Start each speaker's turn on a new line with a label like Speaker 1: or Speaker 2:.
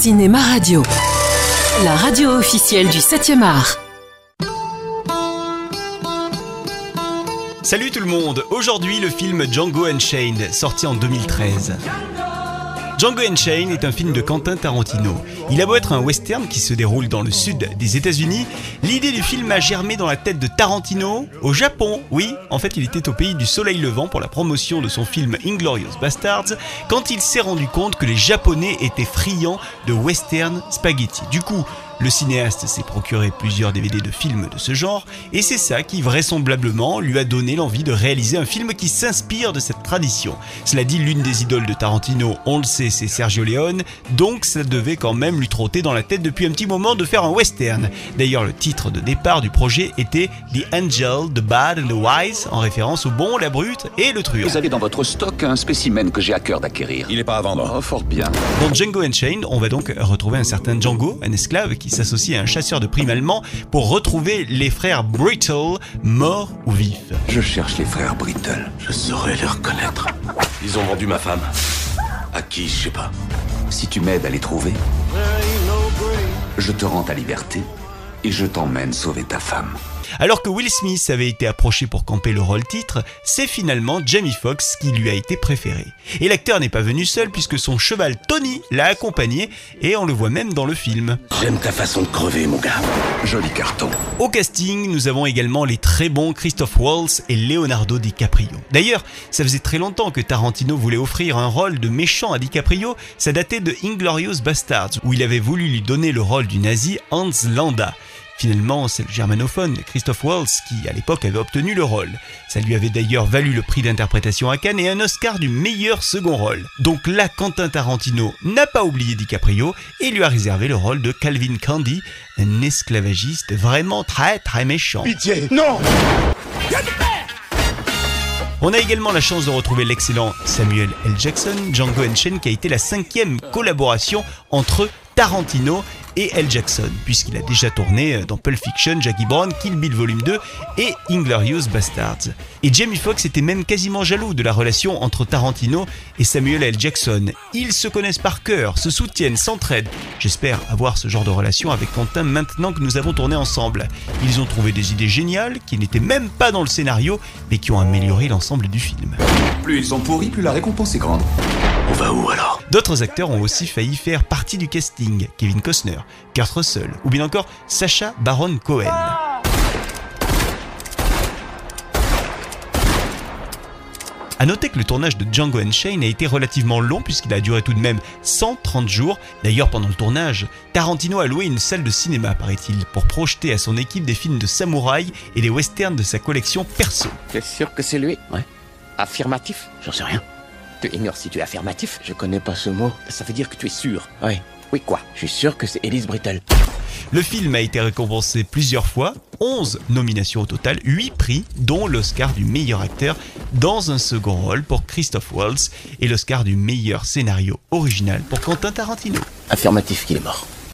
Speaker 1: Cinéma Radio, la radio officielle du 7e art.
Speaker 2: Salut tout le monde, aujourd'hui le film Django Unchained, sorti en 2013. Django Unchained est un film de Quentin Tarantino. Il a beau être un western qui se déroule dans le sud des États-Unis, l'idée du film a germé dans la tête de Tarantino au Japon. Oui, en fait, il était au pays du soleil levant pour la promotion de son film Inglorious Bastards quand il s'est rendu compte que les Japonais étaient friands de western spaghetti. Du coup, le cinéaste s'est procuré plusieurs DVD de films de ce genre, et c'est ça qui vraisemblablement lui a donné l'envie de réaliser un film qui s'inspire de cette tradition. Cela dit, l'une des idoles de Tarantino, on le sait, c'est Sergio Leone, donc ça devait quand même lui trotter dans la tête depuis un petit moment de faire un western. D'ailleurs, le titre de départ du projet était The Angel, The Bad and the Wise, en référence au bon, la brute et le truand.
Speaker 3: Vous avez dans votre stock un spécimen que j'ai à cœur d'acquérir.
Speaker 4: Il est pas à vendre.
Speaker 3: Oh, fort bien.
Speaker 2: Dans Django Unchained, on va donc retrouver un certain Django, un esclave qui s'associe à un chasseur de primes allemand pour retrouver les frères Brittle, morts ou vifs.
Speaker 3: Je cherche les frères Brittle.
Speaker 4: Je saurais les reconnaître. Ils ont vendu ma femme. À qui, je sais pas.
Speaker 3: Si tu m'aides à les trouver, je te rends ta liberté et je t'emmène sauver ta femme.
Speaker 2: Alors que Will Smith avait été approché pour camper le rôle titre, c'est finalement Jamie Foxx qui lui a été préféré. Et l'acteur n'est pas venu seul puisque son cheval Tony l'a accompagné et on le voit même dans le film.
Speaker 4: J'aime ta façon de crever, mon gars.
Speaker 3: Joli carton.
Speaker 2: Au casting, nous avons également les très bons Christophe Waltz et Leonardo DiCaprio. D'ailleurs, ça faisait très longtemps que Tarantino voulait offrir un rôle de méchant à DiCaprio, ça datait de Inglorious Bastards, où il avait voulu lui donner le rôle du nazi Hans Landa. Finalement, c'est le germanophone Christophe Waltz qui, à l'époque, avait obtenu le rôle. Ça lui avait d'ailleurs valu le prix d'interprétation à Cannes et un Oscar du meilleur second rôle. Donc là, Quentin Tarantino n'a pas oublié DiCaprio et lui a réservé le rôle de Calvin Candy, un esclavagiste vraiment très très méchant.
Speaker 4: Pitié, non
Speaker 2: On a également la chance de retrouver l'excellent Samuel L. Jackson, Django Unchained, qui a été la cinquième collaboration entre Tarantino et L. Jackson, puisqu'il a déjà tourné dans Pulp Fiction, Jackie Brown, Kill Bill Volume 2 et Inglorious Bastards. Et Jamie Foxx était même quasiment jaloux de la relation entre Tarantino et Samuel L. Jackson. Ils se connaissent par cœur, se soutiennent, s'entraident. J'espère avoir ce genre de relation avec Quentin maintenant que nous avons tourné ensemble. Ils ont trouvé des idées géniales qui n'étaient même pas dans le scénario, mais qui ont amélioré l'ensemble du film.
Speaker 3: Plus ils sont pourris, plus la récompense est grande.
Speaker 4: On va où alors?
Speaker 2: D'autres acteurs ont aussi failli faire partie du casting, Kevin Costner, Kurt Russell ou bien encore Sacha Baron Cohen. A noter que le tournage de Django Unchained a été relativement long puisqu'il a duré tout de même 130 jours. D'ailleurs, pendant le tournage, Tarantino a loué une salle de cinéma, paraît-il, pour projeter à son équipe des films de samouraï et des westerns de sa collection perso.
Speaker 5: T'es sûr que c'est lui?
Speaker 4: Ouais.
Speaker 5: Affirmatif?
Speaker 4: J'en sais rien.
Speaker 5: Tu ignores si tu es affirmatif?
Speaker 4: Je connais pas ce mot.
Speaker 5: Ça veut dire que tu es sûr.
Speaker 4: Oui.
Speaker 5: Oui, quoi?
Speaker 4: Je suis sûr que c'est Elise Brittle.
Speaker 2: Le film a été récompensé plusieurs fois, 11 nominations au total, 8 prix, dont l'Oscar du meilleur acteur dans un second rôle pour Christophe Waltz et l'Oscar du meilleur scénario original pour Quentin Tarantino.
Speaker 4: Affirmatif qu'il est mort.